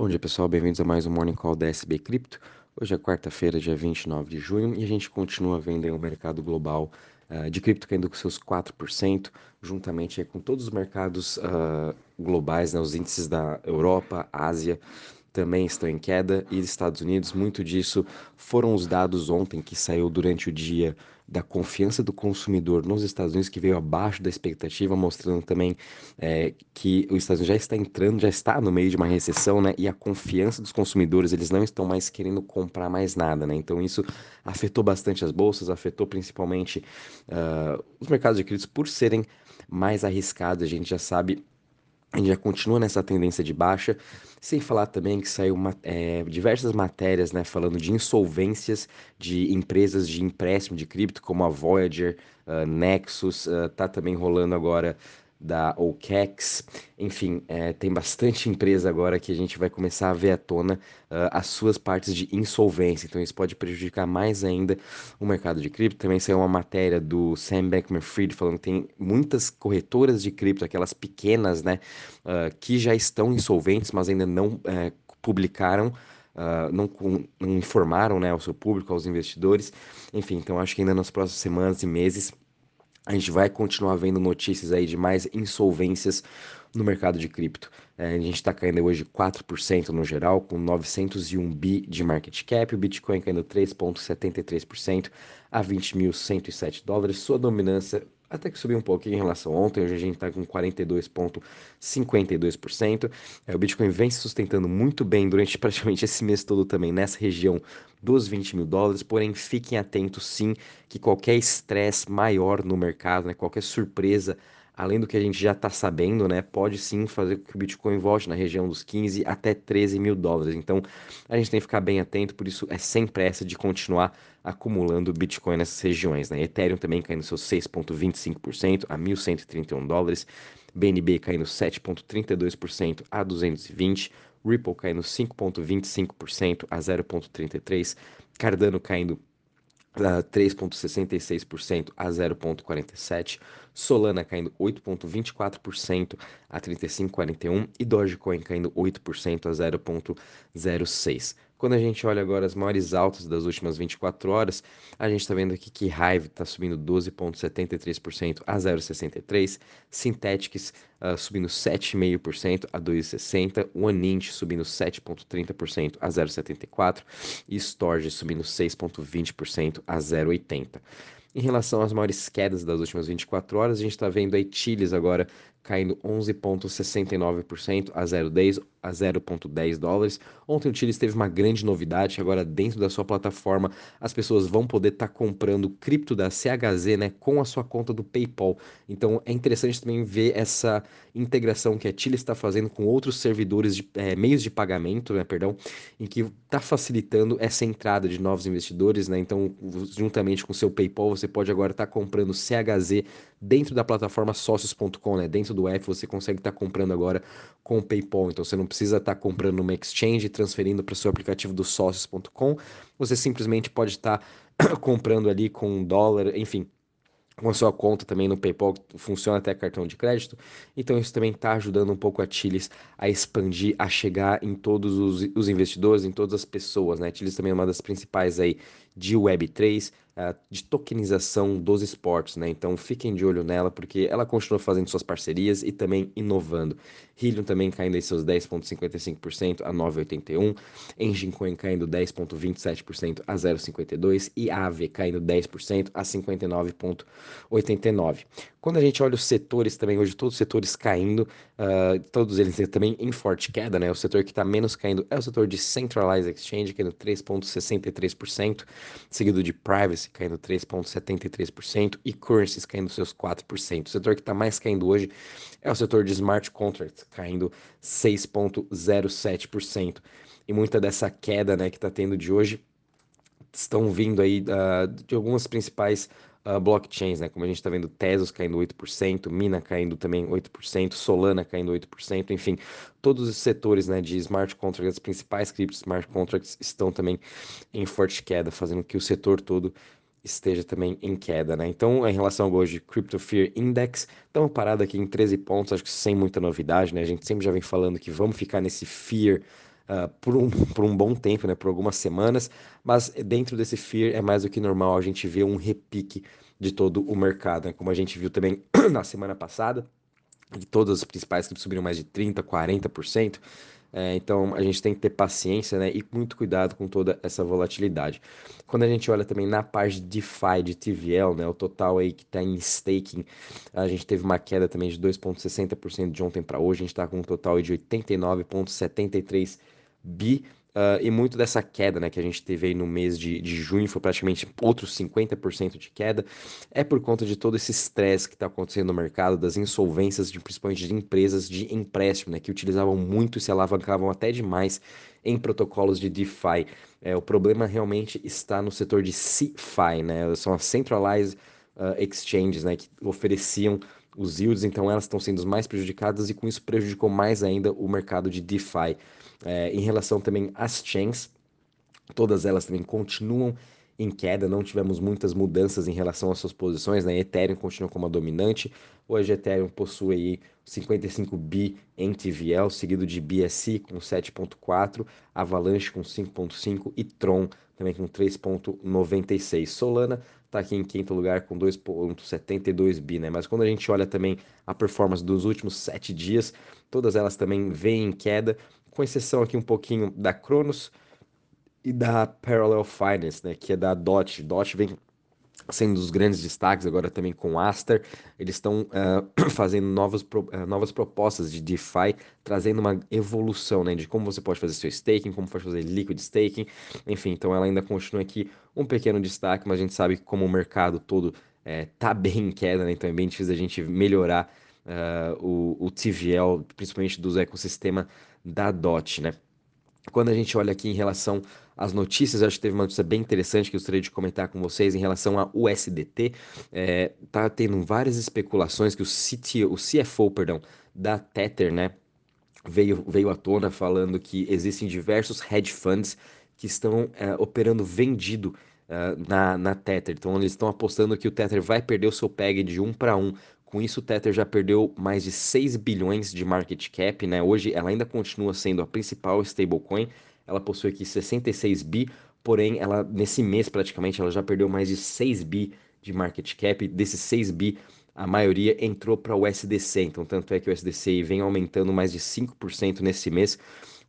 Bom dia pessoal, bem-vindos a mais um Morning Call da SB Cripto. Hoje é quarta-feira, dia 29 de junho, e a gente continua vendo o mercado global uh, de cripto caindo com seus 4%, juntamente com todos os mercados uh, globais, né, os índices da Europa, Ásia, também estão em queda e Estados Unidos, muito disso foram os dados ontem que saiu durante o dia da confiança do consumidor nos Estados Unidos, que veio abaixo da expectativa, mostrando também é, que os Estados Unidos já está entrando, já está no meio de uma recessão, né? E a confiança dos consumidores, eles não estão mais querendo comprar mais nada, né? Então isso afetou bastante as bolsas, afetou principalmente uh, os mercados de créditos por serem mais arriscados. A gente já sabe a gente já continua nessa tendência de baixa, sem falar também que saiu uma, é, diversas matérias né, falando de insolvências de empresas de empréstimo de cripto, como a Voyager, uh, Nexus, uh, tá também rolando agora da OKEx, enfim, é, tem bastante empresa agora que a gente vai começar a ver à tona uh, as suas partes de insolvência, então isso pode prejudicar mais ainda o mercado de cripto. Também saiu uma matéria do Sam Bankman-Fried falando que tem muitas corretoras de cripto, aquelas pequenas, né, uh, que já estão insolventes, mas ainda não uh, publicaram Uh, não, não, informaram né, ao seu público, aos investidores. Enfim, então acho que ainda nas próximas semanas e meses a gente vai continuar vendo notícias aí de mais insolvências no mercado de cripto. É, a gente está caindo hoje 4% no geral, com 901 bi de market cap, o Bitcoin caindo 3,73% a 20.107 dólares. Sua dominância até que subiu um pouquinho em relação a ontem, hoje a gente está com 42,52%. É, o Bitcoin vem se sustentando muito bem durante praticamente esse mês todo também, nessa região dos 20 mil dólares, porém fiquem atentos sim que qualquer estresse maior no mercado, né, qualquer surpresa além do que a gente já está sabendo, né, pode sim fazer com que o Bitcoin volte na região dos 15 até 13 mil dólares. Então, a gente tem que ficar bem atento, por isso é sem pressa de continuar acumulando Bitcoin nessas regiões. Né? Ethereum também caindo seus 6,25% a 1.131 dólares, BNB caindo 7,32% a 220, Ripple caindo 5,25% a 0,33%, Cardano caindo 3,66% a 0,47%, Solana caindo 8,24% a 35,41% e Dogecoin caindo 8% a 0,06%. Quando a gente olha agora as maiores altas das últimas 24 horas, a gente está vendo aqui que Hive está subindo 12,73% a 0,63%, Synthetics uh, subindo 7,5% a 2,60%, OneInt subindo 7,30% a 0,74% e Storage subindo 6,20% a 0,80%. Em relação às maiores quedas das últimas 24 horas, a gente está vendo aí Chiles agora caindo 11,69% a 0,10 a 0,10 dólares. Ontem o Chiles teve uma grande novidade, agora dentro da sua plataforma as pessoas vão poder estar tá comprando cripto da CHZ né, com a sua conta do PayPal. Então é interessante também ver essa integração que a Chile está fazendo com outros servidores de é, meios de pagamento, né, perdão, em que está facilitando essa entrada de novos investidores. Né, então, juntamente com o seu PayPal, você pode agora estar tá comprando CHZ dentro da plataforma sócios.com, né? Dentro do app você consegue estar tá comprando agora com o PayPal. Então você não precisa estar tá comprando numa exchange e transferindo para o seu aplicativo do sócios.com. Você simplesmente pode estar tá comprando ali com um dólar, enfim, com a sua conta também no PayPal, funciona até cartão de crédito. Então isso também está ajudando um pouco a Chiles a expandir, a chegar em todos os, os investidores, em todas as pessoas, né? Chiles também é uma das principais aí de Web3, uh, de tokenização dos esportes, né? Então fiquem de olho nela, porque ela continua fazendo suas parcerias e também inovando. Helium também caindo em seus 10,55% a 9,81%, Engine Coin caindo 10,27% a 0,52% e Aave caindo 10% a 59,89%. Quando a gente olha os setores também, hoje todos os setores caindo, uh, todos eles também em forte queda, né? O setor que está menos caindo é o setor de Centralized Exchange, caindo 3,63%, seguido de Privacy caindo 3,73% e Currencies caindo seus 4%. O setor que está mais caindo hoje é o setor de Smart Contracts, caindo 6,07%. E muita dessa queda né, que está tendo de hoje estão vindo aí uh, de algumas principais uh, blockchains, né? Como a gente está vendo, Tesos caindo 8%, Mina caindo também 8%, Solana caindo 8%, enfim, todos os setores né, de smart contracts, as principais criptos smart contracts estão também em forte queda, fazendo que o setor todo esteja também em queda, né? Então, em relação ao hoje, Crypto Fear Index, estamos parados aqui em 13 pontos, acho que sem muita novidade, né? A gente sempre já vem falando que vamos ficar nesse fear uh, por, um, por um bom tempo, né, por algumas semanas, mas dentro desse fear é mais do que normal a gente ver um repique de todo o mercado, né, como a gente viu também na semana passada, de todas as principais que subiram mais de 30%, 40%. É, então a gente tem que ter paciência né, e muito cuidado com toda essa volatilidade. Quando a gente olha também na parte de DeFi, de TVL, né, o total aí que está em staking, a gente teve uma queda também de 2,60% de ontem para hoje, a gente está com um total de 89,73 bi. Uh, e muito dessa queda né, que a gente teve aí no mês de, de junho, foi praticamente outros 50% de queda, é por conta de todo esse estresse que está acontecendo no mercado, das insolvências, de, principalmente de empresas de empréstimo, né, que utilizavam muito e se alavancavam até demais em protocolos de DeFi. É, o problema realmente está no setor de CeFi, né, são as Centralized uh, Exchanges né, que ofereciam os yields, então elas estão sendo mais prejudicadas e com isso prejudicou mais ainda o mercado de DeFi. É, em relação também às chains, todas elas também continuam em queda, não tivemos muitas mudanças em relação às suas posições, né? Ethereum continua como a dominante, hoje Ethereum possui aí 55 bi em TVL, seguido de BSC com 7.4, Avalanche com 5.5 e Tron também com 3.96. Solana está aqui em quinto lugar com 2,72 bi, né? Mas quando a gente olha também a performance dos últimos sete dias, todas elas também vêm em queda, com exceção aqui um pouquinho da Cronos e da Parallel Finance, né? Que é da DOT. DOT vem sendo dos grandes destaques agora também com Aster. Eles estão uh, fazendo novas, uh, novas propostas de DeFi, trazendo uma evolução né, de como você pode fazer seu staking, como pode fazer liquid staking, enfim. Então ela ainda continua aqui um pequeno destaque, mas a gente sabe que como o mercado todo está eh, bem em queda, né, então é bem difícil a gente melhorar uh, o, o TVL, principalmente do ecossistema da DOT, né? Quando a gente olha aqui em relação às notícias, acho que teve uma notícia bem interessante que eu gostaria de comentar com vocês em relação a USDT. É, tá tendo várias especulações que o, CTO, o CFO perdão, da Tether, né, veio, veio à tona falando que existem diversos hedge funds que estão é, operando vendido é, na, na Tether. Então eles estão apostando que o Tether vai perder o seu PEG de 1 para 1 com isso, o Tether já perdeu mais de 6 bilhões de market cap, né? Hoje ela ainda continua sendo a principal stablecoin. Ela possui aqui 66 bi, porém ela nesse mês praticamente ela já perdeu mais de 6 bi de market cap. Desses 6 bi, a maioria entrou para o USDC. Então, tanto é que o USDC vem aumentando mais de 5% nesse mês.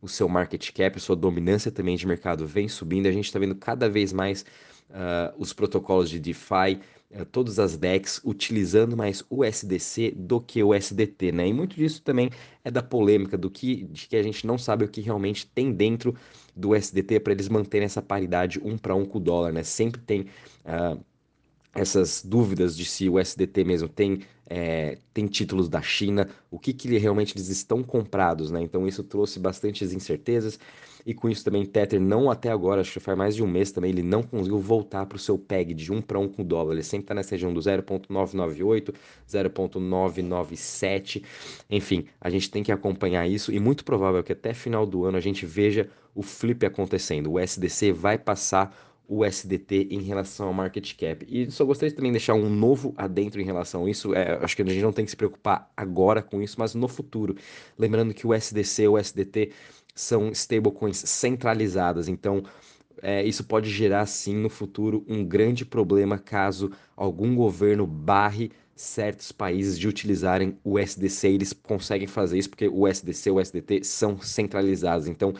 O seu market cap, sua dominância também de mercado vem subindo. A gente está vendo cada vez mais uh, os protocolos de DeFi é, todas as DEX utilizando mais o USDC do que o USDT, né? E muito disso também é da polêmica do que de que a gente não sabe o que realmente tem dentro do USDT para eles manterem essa paridade um para um com o dólar, né? Sempre tem uh, essas dúvidas de se o SDT mesmo tem, é, tem títulos da China, o que, que realmente eles estão comprados, né? Então isso trouxe bastantes incertezas e com isso também Tether não até agora, acho que faz mais de um mês também, ele não conseguiu voltar para o seu PEG de 1 para 1 com o dólar, ele sempre está nessa região do 0.998, 0.997, enfim, a gente tem que acompanhar isso e muito provável que até final do ano a gente veja o flip acontecendo, o SDC vai passar o SDT em relação ao market cap. E só gostaria de também deixar um novo adentro em relação a isso. É, acho que a gente não tem que se preocupar agora com isso, mas no futuro. Lembrando que o SDC e o SDT são stablecoins centralizadas, então é, isso pode gerar sim no futuro um grande problema caso algum governo barre certos países de utilizarem o SDC. Eles conseguem fazer isso porque o SDC e o SDT são centralizados. Então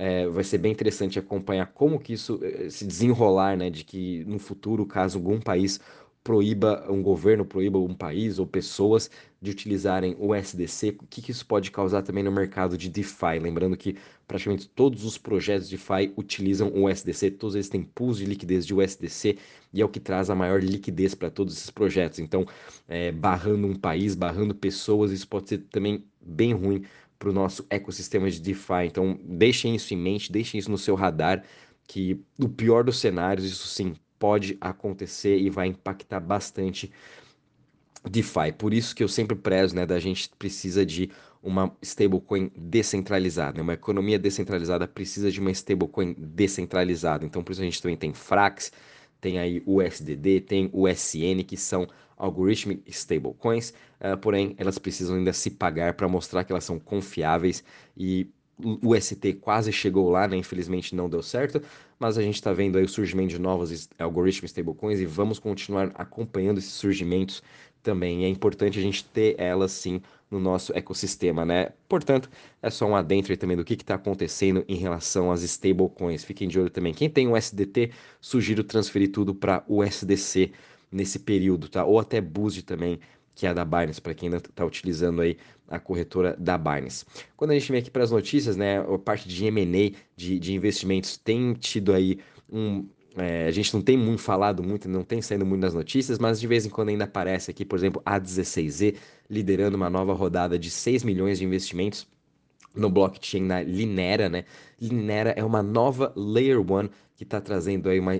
é, vai ser bem interessante acompanhar como que isso eh, se desenrolar, né? De que no futuro, caso algum país proíba, um governo proíba um país ou pessoas de utilizarem o SDC, o que, que isso pode causar também no mercado de DeFi? Lembrando que praticamente todos os projetos de DeFi utilizam o SDC, todos eles têm pools de liquidez de USDC e é o que traz a maior liquidez para todos esses projetos. Então, é, barrando um país, barrando pessoas, isso pode ser também bem ruim para o nosso ecossistema de DeFi. Então, deixem isso em mente, deixem isso no seu radar, que no pior dos cenários, isso sim pode acontecer e vai impactar bastante DeFi. Por isso que eu sempre prezo, né, da gente precisa de uma stablecoin descentralizada. Uma economia descentralizada precisa de uma stablecoin descentralizada. Então, por isso a gente também tem Frax, tem aí o USDD, tem o SN, que são algorithmic stablecoins, uh, porém elas precisam ainda se pagar para mostrar que elas são confiáveis e o ST quase chegou lá, né? Infelizmente não deu certo, mas a gente está vendo aí o surgimento de novos algoritmos stablecoins e vamos continuar acompanhando esses surgimentos também. É importante a gente ter elas sim no nosso ecossistema, né? Portanto, é só um adentro também do que está acontecendo em relação às stablecoins. Fiquem de olho também. Quem tem o SDT, sugiro transferir tudo para o USDC nesse período, tá? Ou até Boost também, que é a da Binance, para quem ainda está utilizando aí a corretora da Binance. Quando a gente vem aqui para as notícias, né, a parte de M&A, de, de investimentos, tem tido aí um, é, a gente não tem muito falado muito, não tem saindo muito nas notícias, mas de vez em quando ainda aparece aqui, por exemplo, a 16Z liderando uma nova rodada de 6 milhões de investimentos no blockchain na Linera, né? Linera é uma nova Layer 1 que está trazendo aí uma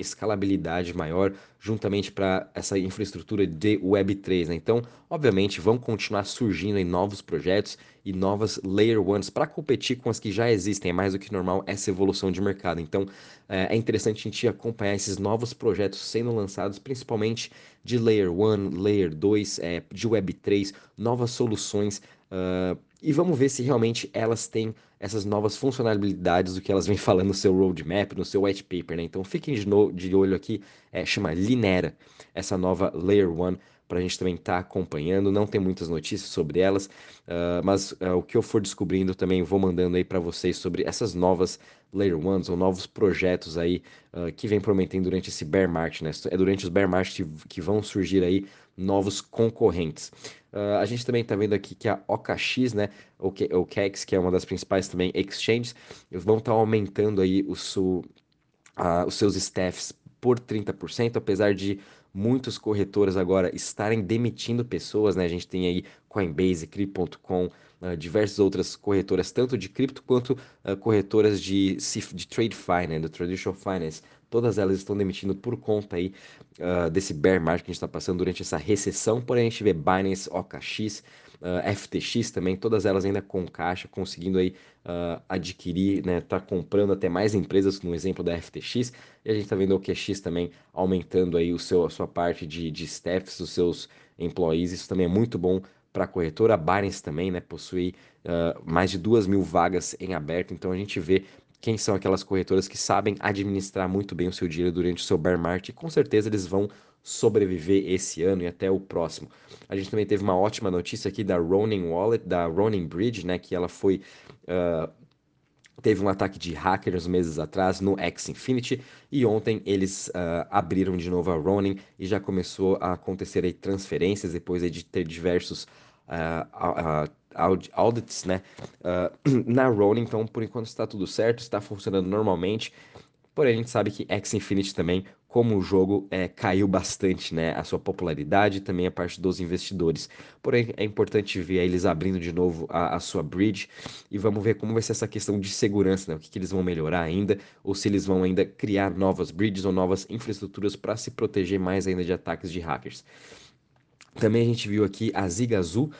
escalabilidade maior juntamente para essa infraestrutura de Web3, né? Então, obviamente, vão continuar surgindo aí novos projetos e novas Layer 1s para competir com as que já existem, é mais do que normal essa evolução de mercado. Então, é, é interessante a gente acompanhar esses novos projetos sendo lançados, principalmente de Layer 1, Layer 2, é, de Web3, novas soluções Uh, e vamos ver se realmente elas têm essas novas funcionalidades do que elas vêm falando no seu roadmap, no seu white paper, né? Então fiquem de, no, de olho aqui, é, chama Linera, essa nova Layer 1, para a gente também estar tá acompanhando. Não tem muitas notícias sobre elas, uh, mas uh, o que eu for descobrindo também vou mandando aí para vocês sobre essas novas Layer 1s ou novos projetos aí uh, que vem prometendo durante esse bear market, né? É durante os bear market que vão surgir aí novos concorrentes. Uh, a gente também está vendo aqui que a OKX, né, o KEX, que é uma das principais também exchanges, vão estar tá aumentando aí o uh, os seus staffs por 30%, apesar de muitos corretores agora estarem demitindo pessoas, né? A gente tem aí Coinbase, Crypto.com, uh, diversas outras corretoras, tanto de cripto quanto uh, corretoras de, de? Do Traditional Finance, Todas elas estão demitindo por conta aí uh, desse bear market que a gente está passando durante essa recessão. Porém, a gente vê Binance, OKX, uh, FTX também, todas elas ainda com caixa, conseguindo aí uh, adquirir, né, tá comprando até mais empresas, no exemplo da FTX. E a gente está vendo o OKX também aumentando aí o seu, a sua parte de, de staffs, os seus employees. Isso também é muito bom para a corretora. A Binance também né, possui uh, mais de duas mil vagas em aberto, então a gente vê quem são aquelas corretoras que sabem administrar muito bem o seu dinheiro durante o seu bear market e com certeza eles vão sobreviver esse ano e até o próximo. A gente também teve uma ótima notícia aqui da Ronin Wallet, da Ronin Bridge, né, que ela foi uh, teve um ataque de hackers meses atrás no X Infinity e ontem eles uh, abriram de novo a Ronin e já começou a acontecer aí transferências depois aí de ter diversos uh, audits, né, uh, na Ronin, então por enquanto está tudo certo, está funcionando normalmente, porém a gente sabe que X Infinity também, como o jogo, é, caiu bastante, né, a sua popularidade e também a parte dos investidores, porém é importante ver eles abrindo de novo a, a, sua bridge e vamos ver como vai ser essa questão de segurança, né, o que, que eles vão melhorar ainda, ou se eles vão ainda criar novas bridges ou novas infraestruturas para se proteger mais ainda de ataques de hackers. Também a gente viu aqui a Zigazoo,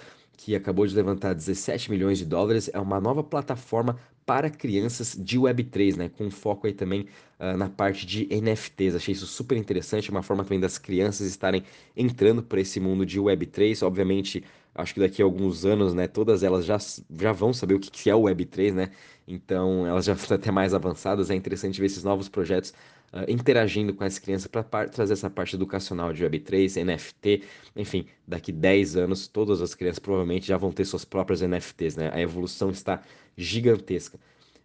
que acabou de levantar 17 milhões de dólares, é uma nova plataforma para crianças de Web3, né? Com foco aí também uh, na parte de NFTs. Achei isso super interessante, é uma forma também das crianças estarem entrando para esse mundo de Web3. Obviamente, acho que daqui a alguns anos, né, todas elas já, já vão saber o que, que é o Web3, né? Então, elas já estão até mais avançadas. É interessante ver esses novos projetos uh, interagindo com as crianças para trazer essa parte educacional de Web3, NFT, enfim, daqui 10 anos todas as crianças provavelmente já vão ter suas próprias NFTs, né? A evolução está gigantesca.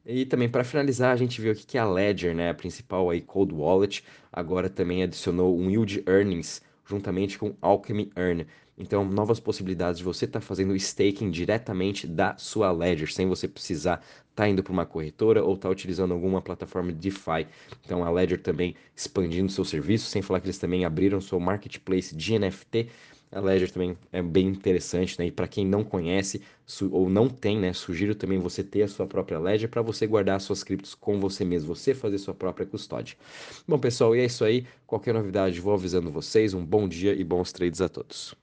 E também para finalizar, a gente viu aqui que a Ledger, né, a principal aí cold wallet, agora também adicionou um yield earnings juntamente com Alchemy Earn. Então, novas possibilidades de você estar tá fazendo staking diretamente da sua Ledger, sem você precisar estar tá indo para uma corretora ou estar tá utilizando alguma plataforma de DeFi. Então, a Ledger também expandindo seu serviço, sem falar que eles também abriram seu marketplace de NFT. A Ledger também é bem interessante, né? E para quem não conhece ou não tem, né? Sugiro também você ter a sua própria Ledger para você guardar suas criptos com você mesmo, você fazer sua própria custódia. Bom, pessoal, e é isso aí. Qualquer novidade, vou avisando vocês. Um bom dia e bons trades a todos.